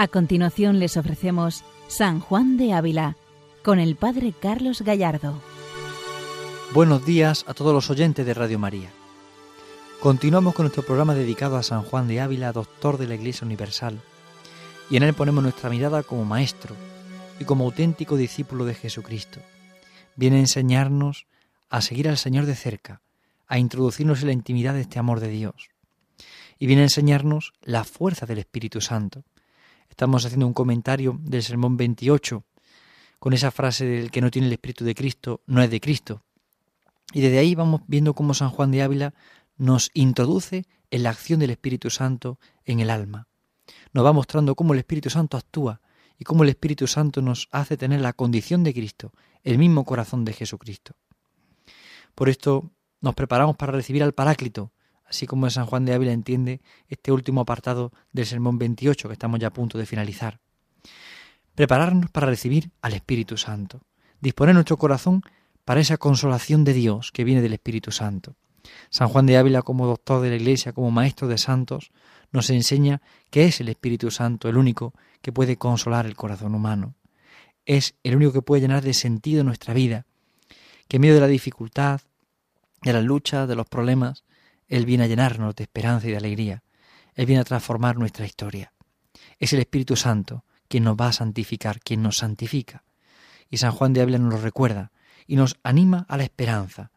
A continuación les ofrecemos San Juan de Ávila con el Padre Carlos Gallardo. Buenos días a todos los oyentes de Radio María. Continuamos con nuestro programa dedicado a San Juan de Ávila, doctor de la Iglesia Universal, y en él ponemos nuestra mirada como maestro y como auténtico discípulo de Jesucristo. Viene a enseñarnos a seguir al Señor de cerca, a introducirnos en la intimidad de este amor de Dios. Y viene a enseñarnos la fuerza del Espíritu Santo, Estamos haciendo un comentario del Sermón 28 con esa frase del que no tiene el Espíritu de Cristo no es de Cristo. Y desde ahí vamos viendo cómo San Juan de Ávila nos introduce en la acción del Espíritu Santo en el alma. Nos va mostrando cómo el Espíritu Santo actúa y cómo el Espíritu Santo nos hace tener la condición de Cristo, el mismo corazón de Jesucristo. Por esto nos preparamos para recibir al Paráclito, así como San Juan de Ávila entiende este último apartado del Sermón 28 que estamos ya a punto de finalizar. Prepararnos para recibir al Espíritu Santo, disponer nuestro corazón para esa consolación de Dios que viene del Espíritu Santo. San Juan de Ávila, como doctor de la Iglesia, como maestro de santos, nos enseña que es el Espíritu Santo el único que puede consolar el corazón humano. Es el único que puede llenar de sentido nuestra vida, que en medio de la dificultad, de la lucha, de los problemas, él viene a llenarnos de esperanza y de alegría. Él viene a transformar nuestra historia. Es el Espíritu Santo quien nos va a santificar, quien nos santifica. Y San Juan de Ávila nos lo recuerda y nos anima a la esperanza.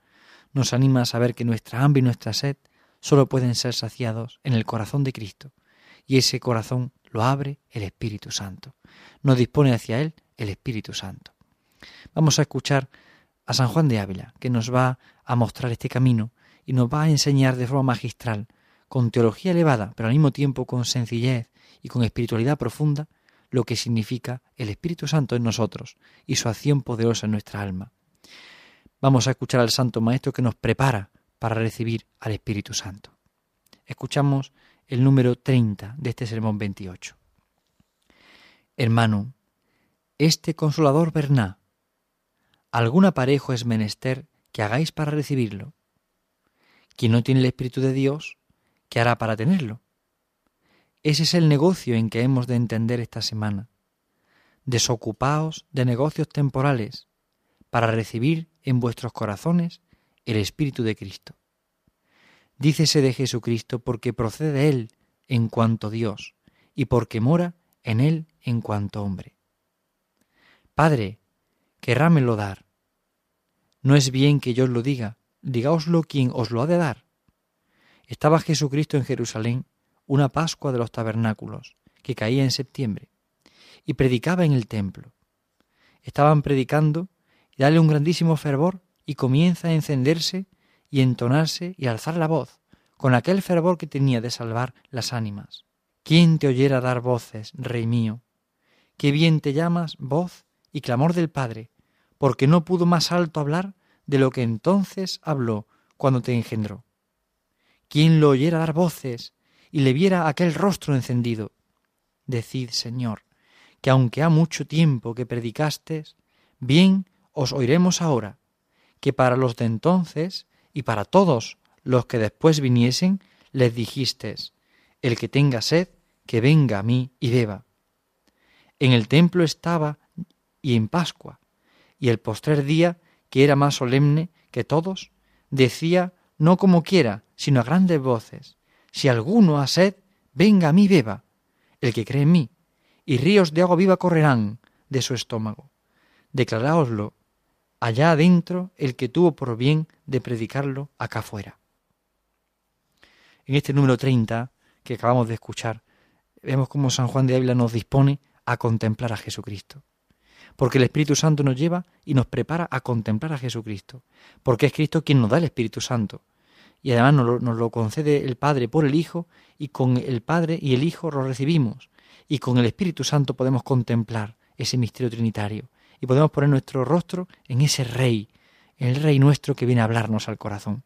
Nos anima a saber que nuestra hambre y nuestra sed solo pueden ser saciados en el corazón de Cristo. Y ese corazón lo abre el Espíritu Santo. Nos dispone hacia Él el Espíritu Santo. Vamos a escuchar a San Juan de Ávila, que nos va a mostrar este camino y nos va a enseñar de forma magistral, con teología elevada, pero al mismo tiempo con sencillez y con espiritualidad profunda, lo que significa el Espíritu Santo en nosotros y su acción poderosa en nuestra alma. Vamos a escuchar al Santo Maestro que nos prepara para recibir al Espíritu Santo. Escuchamos el número 30 de este sermón 28. Hermano, este consolador Berná, algún aparejo es menester que hagáis para recibirlo, quien no tiene el Espíritu de Dios, ¿qué hará para tenerlo? Ese es el negocio en que hemos de entender esta semana. Desocupaos de negocios temporales para recibir en vuestros corazones el Espíritu de Cristo. Dícese de Jesucristo porque procede de Él en cuanto Dios y porque mora en Él en cuanto hombre. Padre, querrámelo dar. No es bien que yo os lo diga, digáoslo quien os lo ha de dar. Estaba Jesucristo en Jerusalén una Pascua de los tabernáculos, que caía en septiembre, y predicaba en el templo. Estaban predicando y dale un grandísimo fervor y comienza a encenderse y entonarse y alzar la voz, con aquel fervor que tenía de salvar las ánimas. ¿Quién te oyera dar voces, Rey mío? Qué bien te llamas voz y clamor del Padre, porque no pudo más alto hablar de lo que entonces habló cuando te engendró. ¿Quién lo oyera dar voces y le viera aquel rostro encendido? Decid, Señor, que aunque ha mucho tiempo que predicastes, bien os oiremos ahora, que para los de entonces y para todos los que después viniesen, les dijistes, el que tenga sed, que venga a mí y beba. En el templo estaba y en Pascua, y el postrer día que era más solemne que todos, decía no como quiera, sino a grandes voces, si alguno ha sed, venga a mí beba, el que cree en mí, y ríos de agua viva correrán de su estómago. Declaráoslo allá adentro el que tuvo por bien de predicarlo acá fuera. En este número 30 que acabamos de escuchar, vemos cómo San Juan de Ávila nos dispone a contemplar a Jesucristo porque el Espíritu Santo nos lleva y nos prepara a contemplar a Jesucristo, porque es Cristo quien nos da el Espíritu Santo. Y además nos lo, concede el Padre por el Hijo, y con el Padre y el Hijo lo recibimos, y con el Espíritu Santo podemos contemplar ese misterio trinitario, y podemos poner nuestro rostro en ese Rey, el Rey nuestro que viene a hablarnos al corazón.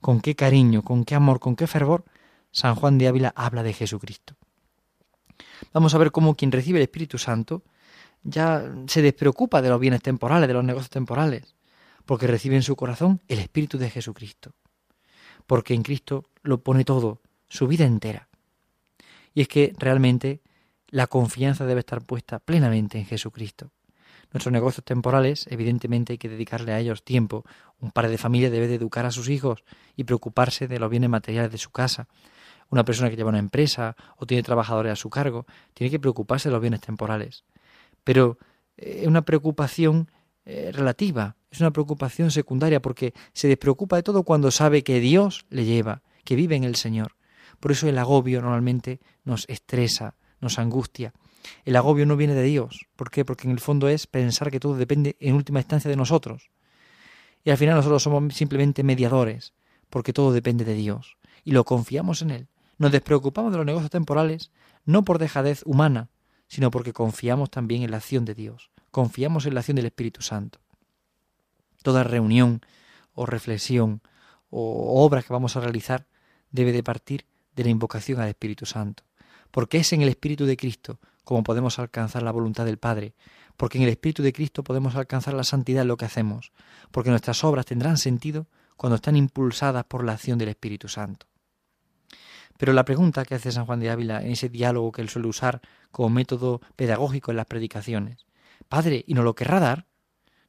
Con qué cariño, con qué amor, con qué fervor San Juan de Ávila habla de Jesucristo. Vamos a ver cómo quien recibe el Espíritu Santo ya se despreocupa de los bienes temporales, de los negocios temporales, porque recibe en su corazón el Espíritu de Jesucristo, porque en Cristo lo pone todo, su vida entera. Y es que realmente la confianza debe estar puesta plenamente en Jesucristo. Nuestros negocios temporales, evidentemente hay que dedicarle a ellos tiempo. Un padre de familia debe de educar a sus hijos y preocuparse de los bienes materiales de su casa. Una persona que lleva una empresa o tiene trabajadores a su cargo tiene que preocuparse de los bienes temporales. Pero es una preocupación eh, relativa, es una preocupación secundaria porque se despreocupa de todo cuando sabe que Dios le lleva, que vive en el Señor. Por eso el agobio normalmente nos estresa, nos angustia. El agobio no viene de Dios. ¿Por qué? Porque en el fondo es pensar que todo depende en última instancia de nosotros. Y al final nosotros somos simplemente mediadores, porque todo depende de Dios. Y lo confiamos en Él. Nos despreocupamos de los negocios temporales, no por dejadez humana, sino porque confiamos también en la acción de Dios. Confiamos en la acción del Espíritu Santo. Toda reunión o reflexión o obra que vamos a realizar debe de partir de la invocación al Espíritu Santo porque es en el Espíritu de Cristo como podemos alcanzar la voluntad del Padre, porque en el Espíritu de Cristo podemos alcanzar la santidad en lo que hacemos, porque nuestras obras tendrán sentido cuando están impulsadas por la acción del Espíritu Santo. Pero la pregunta que hace San Juan de Ávila en ese diálogo que él suele usar como método pedagógico en las predicaciones, Padre, ¿y no lo querrá dar?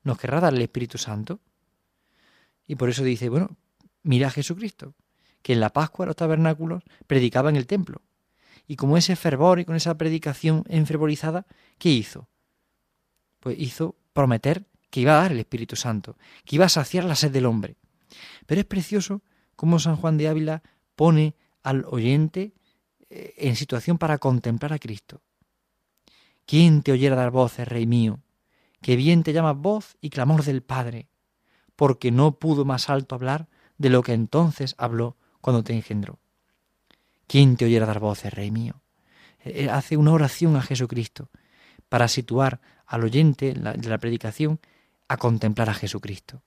¿Nos querrá dar el Espíritu Santo? Y por eso dice, bueno, mira a Jesucristo, que en la Pascua los tabernáculos predicaba en el templo, y como ese fervor y con esa predicación enfervorizada, ¿qué hizo? Pues hizo prometer que iba a dar el Espíritu Santo, que iba a saciar la sed del hombre. Pero es precioso cómo San Juan de Ávila pone al oyente eh, en situación para contemplar a Cristo. ¿Quién te oyera dar voces, Rey mío? Que bien te llama voz y clamor del Padre, porque no pudo más alto hablar de lo que entonces habló cuando te engendró. ¿Quién te oyera dar voces, Rey mío? Eh, hace una oración a Jesucristo para situar al oyente de la predicación a contemplar a Jesucristo.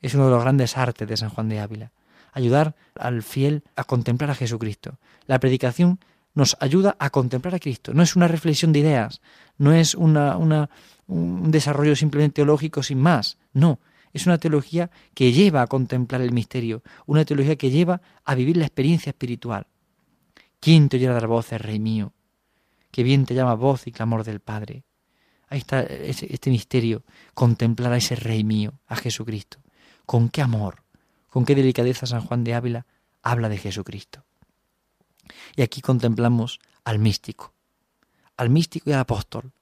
Es uno de los grandes artes de San Juan de Ávila, ayudar al fiel a contemplar a Jesucristo. La predicación nos ayuda a contemplar a Cristo. No es una reflexión de ideas, no es una, un desarrollo simplemente teológico sin más, no. Es una teología que lleva a contemplar el misterio, una teología que lleva a vivir la experiencia espiritual. ¿Quién te oyera dar voces, Rey mío? Que bien te llama voz y clamor del Padre. Ahí está este misterio, contemplar a ese Rey mío, a Jesucristo. Con qué amor, con qué delicadeza San Juan de Ávila habla de Jesucristo. Y aquí contemplamos al místico, al místico y al apóstol,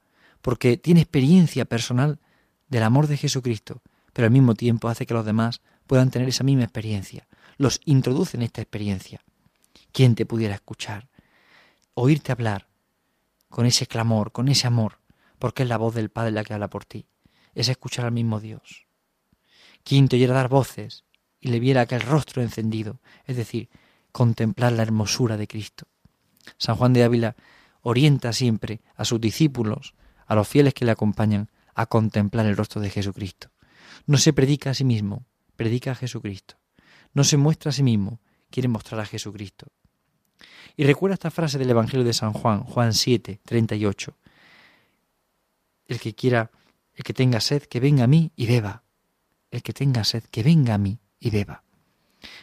porque tiene experiencia personal del amor de Jesucristo, pero al mismo tiempo hace que los demás puedan tener esa misma experiencia, los introduce en esta experiencia. ¿Quién te pudiera escuchar? Oírte hablar con ese clamor, con ese amor, porque es la voz del Padre la que habla por ti. Es escuchar al mismo Dios. ¿Quién te oyera dar voces y le viera aquel rostro encendido? Es decir, contemplar la hermosura de Cristo. San Juan de Ávila orienta siempre a sus discípulos, a los fieles que le acompañan, a contemplar el rostro de Jesucristo. No se predica a sí mismo, predica a Jesucristo. No se muestra a sí mismo, quiere mostrar a Jesucristo. Y recuerda esta frase del Evangelio de San Juan, Juan 7, 38. El que quiera, el que tenga sed, que venga a mí y beba. El que tenga sed, que venga a mí y beba.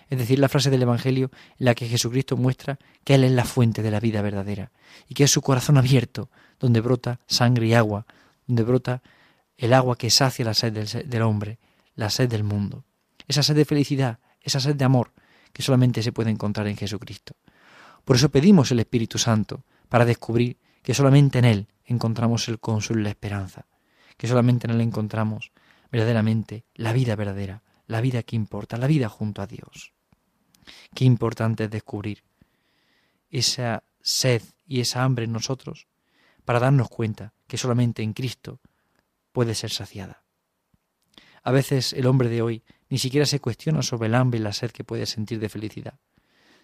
Es decir, la frase del Evangelio en la que Jesucristo muestra que Él es la fuente de la vida verdadera y que es su corazón abierto, donde brota sangre y agua, donde brota el agua que sacia la sed del, hombre, la sed del mundo. Esa sed de felicidad, esa sed de amor que solamente se puede encontrar en Jesucristo. Por eso pedimos el Espíritu Santo, para descubrir que solamente en Él encontramos el consuelo y la esperanza, que solamente en Él encontramos verdaderamente la vida verdadera, la vida que importa, la vida junto a Dios. Qué importante es descubrir esa sed y esa hambre en nosotros para darnos cuenta que solamente en Cristo puede ser saciada. A veces el hombre de hoy ni siquiera se cuestiona sobre el hambre y la sed que puede sentir de felicidad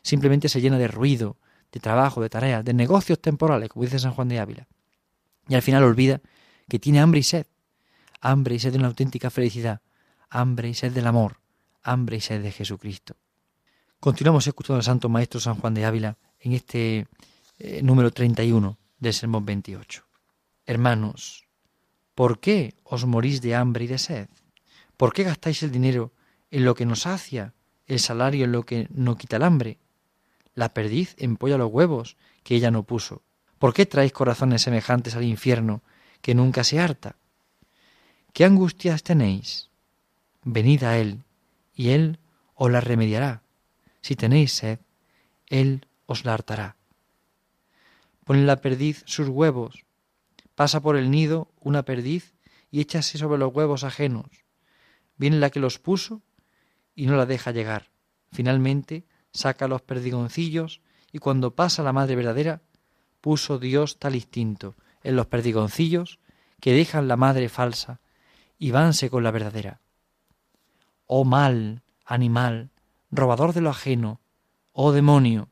simplemente se llena de ruido, de trabajo, de tareas, de negocios temporales, como dice San Juan de Ávila. Y al final olvida que tiene hambre y sed, hambre y sed de una auténtica felicidad, hambre y sed del amor, hambre y sed de Jesucristo. Continuamos escuchando al Santo Maestro San Juan de Ávila en este eh, número 31 del Sermón 28. Hermanos, ¿por qué os morís de hambre y de sed? ¿Por qué gastáis el dinero en lo que nos sacia, el salario en lo que no quita el hambre? La perdiz empolla los huevos que ella no puso. ¿Por qué traéis corazones semejantes al infierno que nunca se harta? ¿Qué angustias tenéis? Venid a Él, y Él os la remediará. Si tenéis sed, Él os la hartará. Pone la perdiz sus huevos, pasa por el nido una perdiz y échase sobre los huevos ajenos. Viene la que los puso y no la deja llegar. Finalmente saca los perdigoncillos y cuando pasa la madre verdadera, puso Dios tal instinto en los perdigoncillos que dejan la madre falsa y vanse con la verdadera. Oh mal, animal, robador de lo ajeno, oh demonio,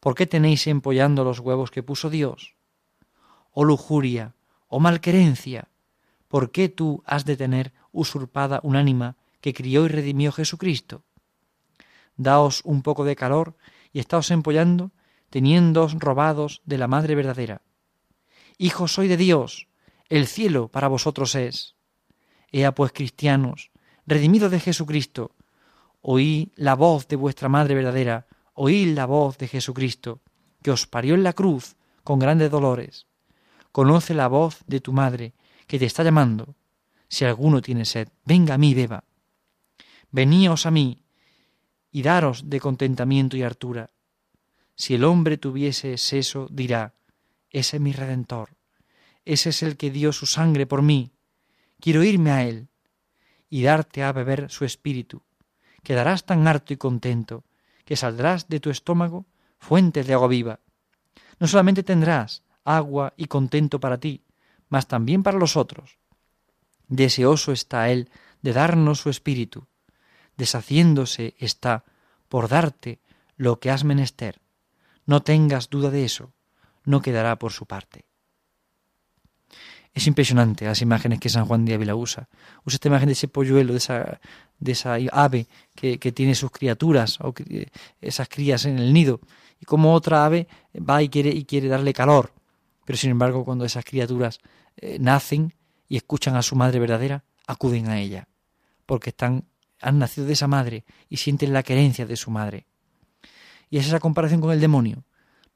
¿por qué tenéis empollando los huevos que puso Dios? Oh lujuria, oh malquerencia, ¿por qué tú has de tener usurpada un ánima que crió y redimió Jesucristo? Daos un poco de calor y estáos empollando, teniéndoos robados de la Madre verdadera. Hijos soy de Dios, el cielo para vosotros es. Ea pues cristianos, redimidos de Jesucristo, oí la voz de vuestra Madre verdadera, oí la voz de Jesucristo, que os parió en la cruz con grandes dolores. Conoce la voz de tu Madre, que te está llamando. Si alguno tiene sed, venga a mí, beba. Veníos a mí, y daros de contentamiento y hartura. Si el hombre tuviese seso, dirá, ese es mi redentor, ese es el que dio su sangre por mí, quiero irme a él y darte a beber su espíritu. Quedarás tan harto y contento que saldrás de tu estómago fuentes de agua viva. No solamente tendrás agua y contento para ti, mas también para los otros. Deseoso está Él de darnos su espíritu, deshaciéndose está por darte lo que has menester. No tengas duda de eso, no quedará por su parte. Es impresionante las imágenes que San Juan de Ávila usa. Usa esta imagen de ese polluelo, de esa, de esa ave que, que tiene sus criaturas, o esas crías en el nido, y como otra ave va y quiere, y quiere darle calor. Pero sin embargo, cuando esas criaturas eh, nacen y escuchan a su madre verdadera, acuden a ella, porque están han nacido de esa madre y sienten la querencia de su madre. Y es esa comparación con el demonio.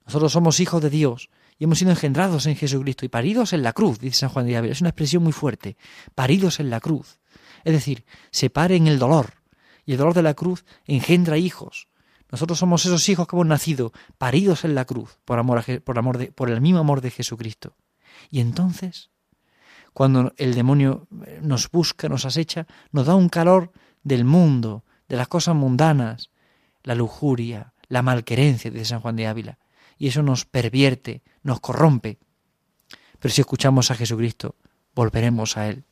Nosotros somos hijos de Dios y hemos sido engendrados en Jesucristo y paridos en la cruz, dice San Juan de Ávila. Es una expresión muy fuerte. Paridos en la cruz. Es decir, se pare en el dolor. Y el dolor de la cruz engendra hijos. Nosotros somos esos hijos que hemos nacido, paridos en la cruz, por, amor por, el mismo amor de Jesucristo. Y entonces, cuando el demonio nos busca, nos acecha, nos da un calor del mundo, de las cosas mundanas, la lujuria, la malquerencia de San Juan de Ávila. Y eso nos pervierte, nos corrompe. Pero si escuchamos a Jesucristo, volveremos a Él,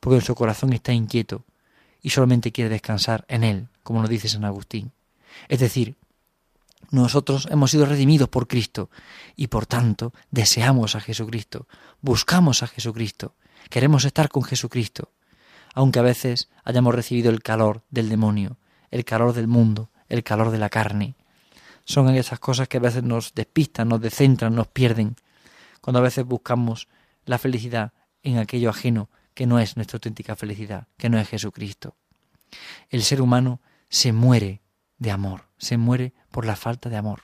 porque nuestro corazón está inquieto y solamente quiere descansar en Él, como nos dice San Agustín. Es decir, nosotros hemos sido redimidos por Cristo y por tanto deseamos a Jesucristo, buscamos a Jesucristo, queremos estar con Jesucristo aunque a veces hayamos recibido el calor del demonio, el calor del mundo, el calor de la carne. Son esas cosas que a veces nos despistan, nos descentran, nos pierden, cuando a veces buscamos la felicidad en aquello ajeno que no es nuestra auténtica felicidad, que no es Jesucristo. El ser humano se muere de amor, se muere por la falta de amor,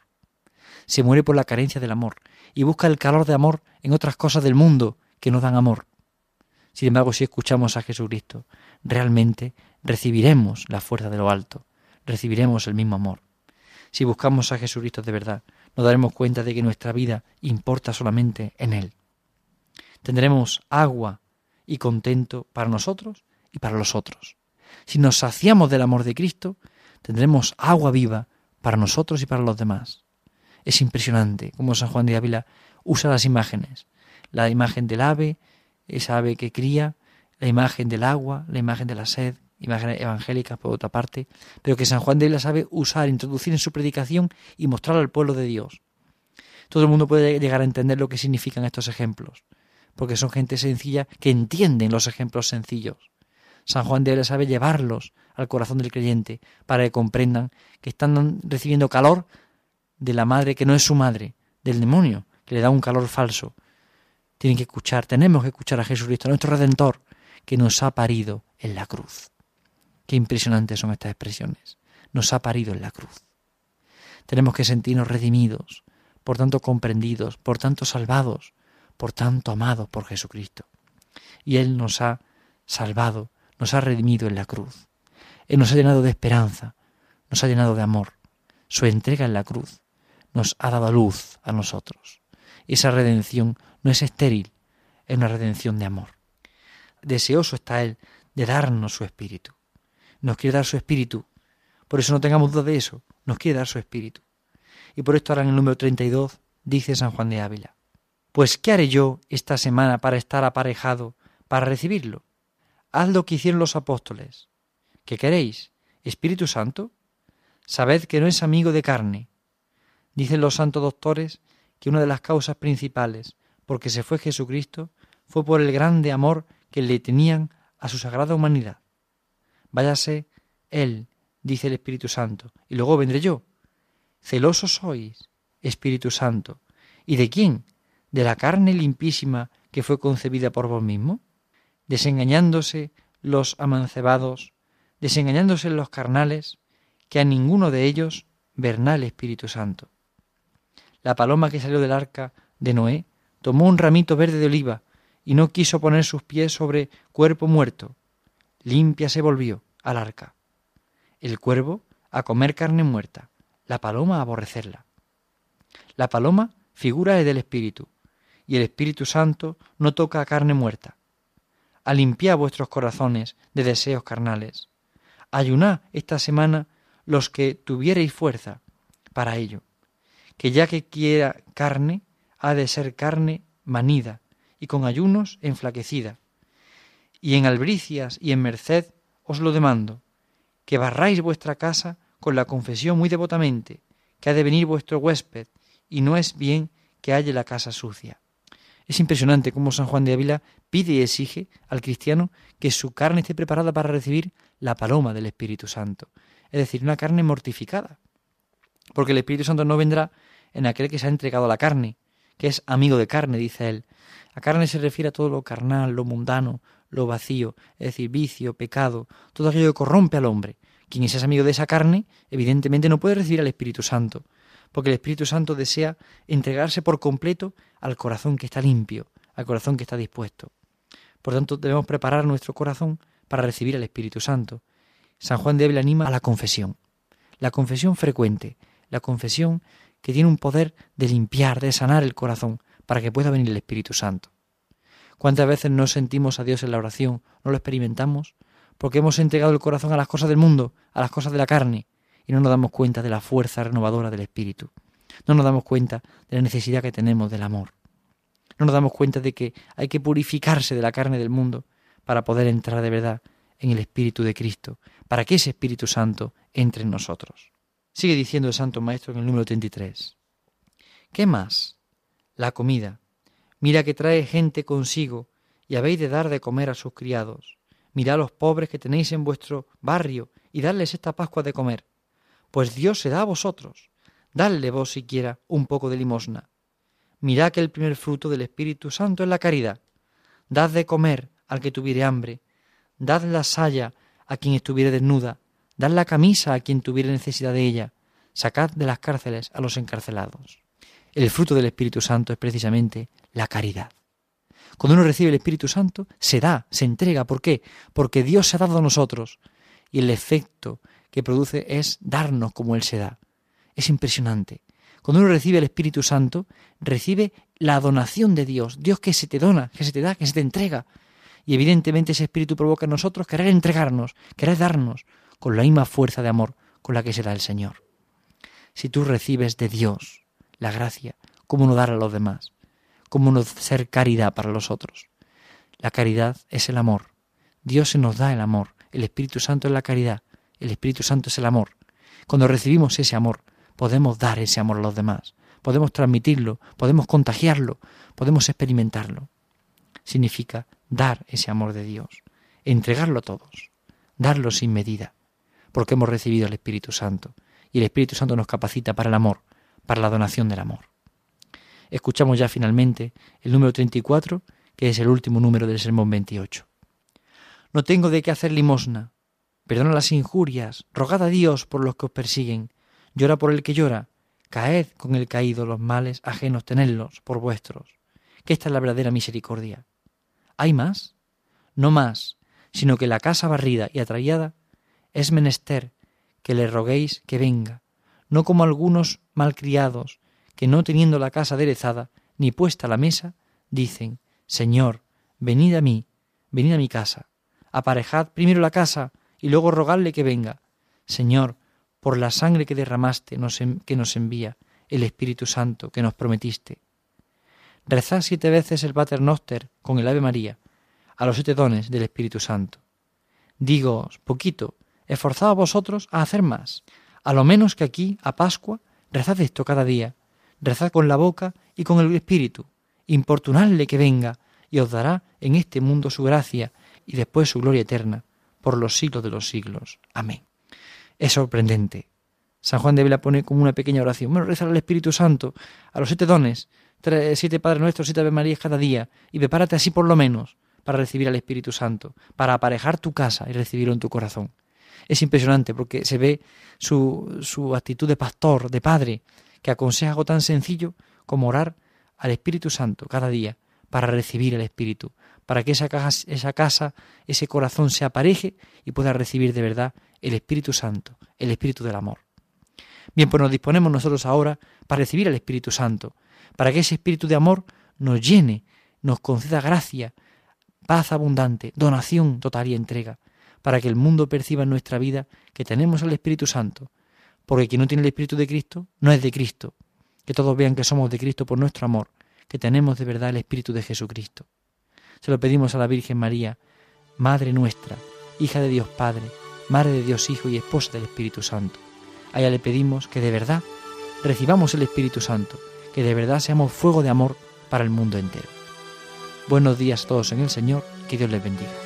se muere por la carencia del amor y busca el calor de amor en otras cosas del mundo que no dan amor. Sin embargo, si escuchamos a Jesucristo, realmente recibiremos la fuerza de lo alto, recibiremos el mismo amor. Si buscamos a Jesucristo de verdad, nos daremos cuenta de que nuestra vida importa solamente en Él. Tendremos agua y contento para nosotros y para los otros. Si nos saciamos del amor de Cristo, tendremos agua viva para nosotros y para los demás. Es impresionante cómo San Juan de Ávila usa las imágenes, la imagen del ave, esa ave que cría, la imagen del agua, la imagen de la sed, evangélicas por otra parte, pero que San Juan de la sabe usar, introducir en su predicación y mostrar al pueblo de Dios. Todo el mundo puede llegar a entender lo que significan estos ejemplos, porque son gente sencilla que entienden los ejemplos sencillos. San Juan de la sabe llevarlos al corazón del creyente para que comprendan que están recibiendo calor de la madre que no es su madre, del demonio, que le da un calor falso, tienen que escuchar, tenemos que escuchar a Jesucristo, nuestro Redentor, que nos ha parido en la cruz. Qué impresionantes son estas expresiones. Nos ha parido en la cruz. Tenemos que sentirnos redimidos por tanto comprendidos, por tanto salvados, por tanto amados por Jesucristo. Y Él nos ha salvado, nos ha redimido en la cruz. Él nos ha llenado de esperanza, nos ha llenado de amor. Su entrega en la cruz nos ha dado luz a nosotros. Esa redención no es estéril, es una redención de amor. Deseoso está Él de darnos su espíritu. Nos quiere dar su espíritu. Por eso no tengamos duda de eso. Nos quiere dar su espíritu. Y por esto ahora en el número 32 dice San Juan de Ávila. Pues ¿qué haré yo esta semana para estar aparejado, para recibirlo? Haz lo que hicieron los apóstoles. ¿Qué queréis? ¿Espíritu Santo? Sabed que no es amigo de carne. Dicen los santos doctores que una de las causas principales por que se fue Jesucristo fue por el grande amor que le tenían a su sagrada humanidad. Váyase Él, dice el Espíritu Santo, y luego vendré yo. Celosos sois, Espíritu Santo. ¿Y de quién? ¿De la carne limpísima que fue concebida por vos mismo? Desengañándose los amancebados, desengañándose los carnales, que a ninguno de ellos verná el Espíritu Santo. La paloma que salió del arca de Noé tomó un ramito verde de oliva y no quiso poner sus pies sobre cuerpo muerto. Limpia se volvió al arca. El cuervo a comer carne muerta, la paloma a aborrecerla. La paloma figura del Espíritu, y el Espíritu Santo no toca a carne muerta. A limpiar vuestros corazones de deseos carnales. Ayunad esta semana los que tuviereis fuerza para ello, que ya que quiera carne, ha de ser carne manida y con ayunos enflaquecida. Y en albricias y en merced os lo demando, que barráis vuestra casa con la confesión muy devotamente, que ha de venir vuestro huésped, y no es bien que halle la casa sucia. Es impresionante cómo San Juan de Ávila pide y exige al cristiano que su carne esté preparada para recibir la paloma del Espíritu Santo, es decir, una carne mortificada. Porque el Espíritu Santo no vendrá en aquel que se ha entregado a la carne, que es amigo de carne, dice él. A carne se refiere a todo lo carnal, lo mundano, lo vacío, es decir, vicio, pecado, todo aquello que corrompe al hombre. Quien es amigo de esa carne, evidentemente no puede recibir al Espíritu Santo, porque el Espíritu Santo desea entregarse por completo al corazón que está limpio, al corazón que está dispuesto. Por tanto, debemos preparar nuestro corazón para recibir al Espíritu Santo. San Juan de Ávila anima a la confesión. La confesión frecuente, la confesión que tiene un poder de limpiar, de sanar el corazón, para que pueda venir el Espíritu Santo. ¿Cuántas veces no sentimos a Dios en la oración? ¿No lo experimentamos? Porque hemos entregado el corazón a las cosas del mundo, a las cosas de la carne, y no nos damos cuenta de la fuerza renovadora del Espíritu. No nos damos cuenta de la necesidad que tenemos del amor. No nos damos cuenta de que hay que purificarse de la carne del mundo para poder entrar de verdad en el Espíritu de Cristo, para que ese Espíritu Santo entre en nosotros. Sigue diciendo el Santo Maestro en el número 33. ¿Qué más? La comida. Mira que trae gente consigo y habéis de dar de comer a sus criados. Mirad a los pobres que tenéis en vuestro barrio y dadles esta Pascua de comer. Pues Dios se da a vosotros. Dadle vos siquiera un poco de limosna. Mirad que el primer fruto del Espíritu Santo es la caridad. Dad de comer al que tuviere hambre. Dad la saya a quien estuviere desnuda. Dad la camisa a quien tuviere necesidad de ella. Sacad de las cárceles a los encarcelados. El fruto del Espíritu Santo es precisamente la caridad. Cuando uno recibe el Espíritu Santo, se da, se entrega. ¿Por qué? Porque Dios se ha dado a nosotros. Y el efecto que produce es darnos como Él se da. Es impresionante. Cuando uno recibe el Espíritu Santo, recibe la donación de Dios. Dios que se te dona, que se te da, que se te entrega. Y evidentemente ese Espíritu provoca en nosotros querer entregarnos, querer darnos con la misma fuerza de amor con la que se da el Señor. Si tú recibes de Dios la gracia, ¿cómo no dar a los demás? ¿Cómo no ser caridad para los otros? La caridad es el amor. Dios se nos da el amor. El Espíritu Santo es la caridad. El Espíritu Santo es el amor. Cuando recibimos ese amor, podemos dar ese amor a los demás. Podemos transmitirlo, podemos contagiarlo, podemos experimentarlo. Significa dar ese amor de Dios, entregarlo a todos, darlo sin medida, porque hemos recibido el Espíritu Santo y el Espíritu Santo nos capacita para el amor, para la donación del amor. Escuchamos ya finalmente el número 34, que es el último número del sermón 28. No tengo de qué hacer limosna. Perdona las injurias, rogad a Dios por los que os persiguen, llora por el que llora, Caed con el caído los males ajenos, tenedlos por vuestros, que esta es la verdadera misericordia. ¿Hay más? No más, sino que la casa barrida y atrayada es menester que le roguéis que venga, no como algunos malcriados que no teniendo la casa aderezada ni puesta la mesa, dicen, Señor, venid a mí, venid a mi casa, aparejad primero la casa y luego rogadle que venga. Señor, por la sangre que derramaste que nos envía el Espíritu Santo que nos prometiste. Rezad siete veces el Pater Noster con el Ave María, a los siete dones del Espíritu Santo. Digo, poquito, esforzad a vosotros a hacer más. A lo menos que aquí, a Pascua, rezad esto cada día. Rezad con la boca y con el Espíritu. Importunadle que venga y os dará en este mundo su gracia y después su gloria eterna, por los siglos de los siglos. Amén. Es sorprendente. San Juan de Vela pone como una pequeña oración. Bueno, rezar al Espíritu Santo, a los siete dones, siete Padres Nuestros, siete Ave Marías cada día, y prepárate así por lo menos para recibir al Espíritu Santo, para aparejar tu casa y recibirlo en tu corazón. Es impresionante porque se ve su, su actitud de pastor, de padre, que aconseja algo tan sencillo como orar al Espíritu Santo cada día para recibir el Espíritu, para que esa casa, esa casa, ese corazón se apareje y pueda recibir de verdad el Espíritu Santo, el Espíritu del amor. Bien, pues nos disponemos nosotros ahora para recibir al Espíritu Santo, para que ese Espíritu de amor nos llene, nos conceda gracia, paz abundante, donación total y entrega, para que el mundo perciba en nuestra vida que tenemos al Espíritu Santo, porque quien no tiene el Espíritu de Cristo no es de Cristo, que todos vean que somos de Cristo por nuestro amor, que tenemos de verdad el Espíritu de Jesucristo. Se lo pedimos a la Virgen María, Madre nuestra, hija de Dios Padre, Madre de Dios Hijo y esposa del Espíritu Santo. A ella le pedimos que de verdad recibamos el Espíritu Santo, que de verdad seamos fuego de amor para el mundo entero. Buenos días a todos en el Señor, que Dios les bendiga.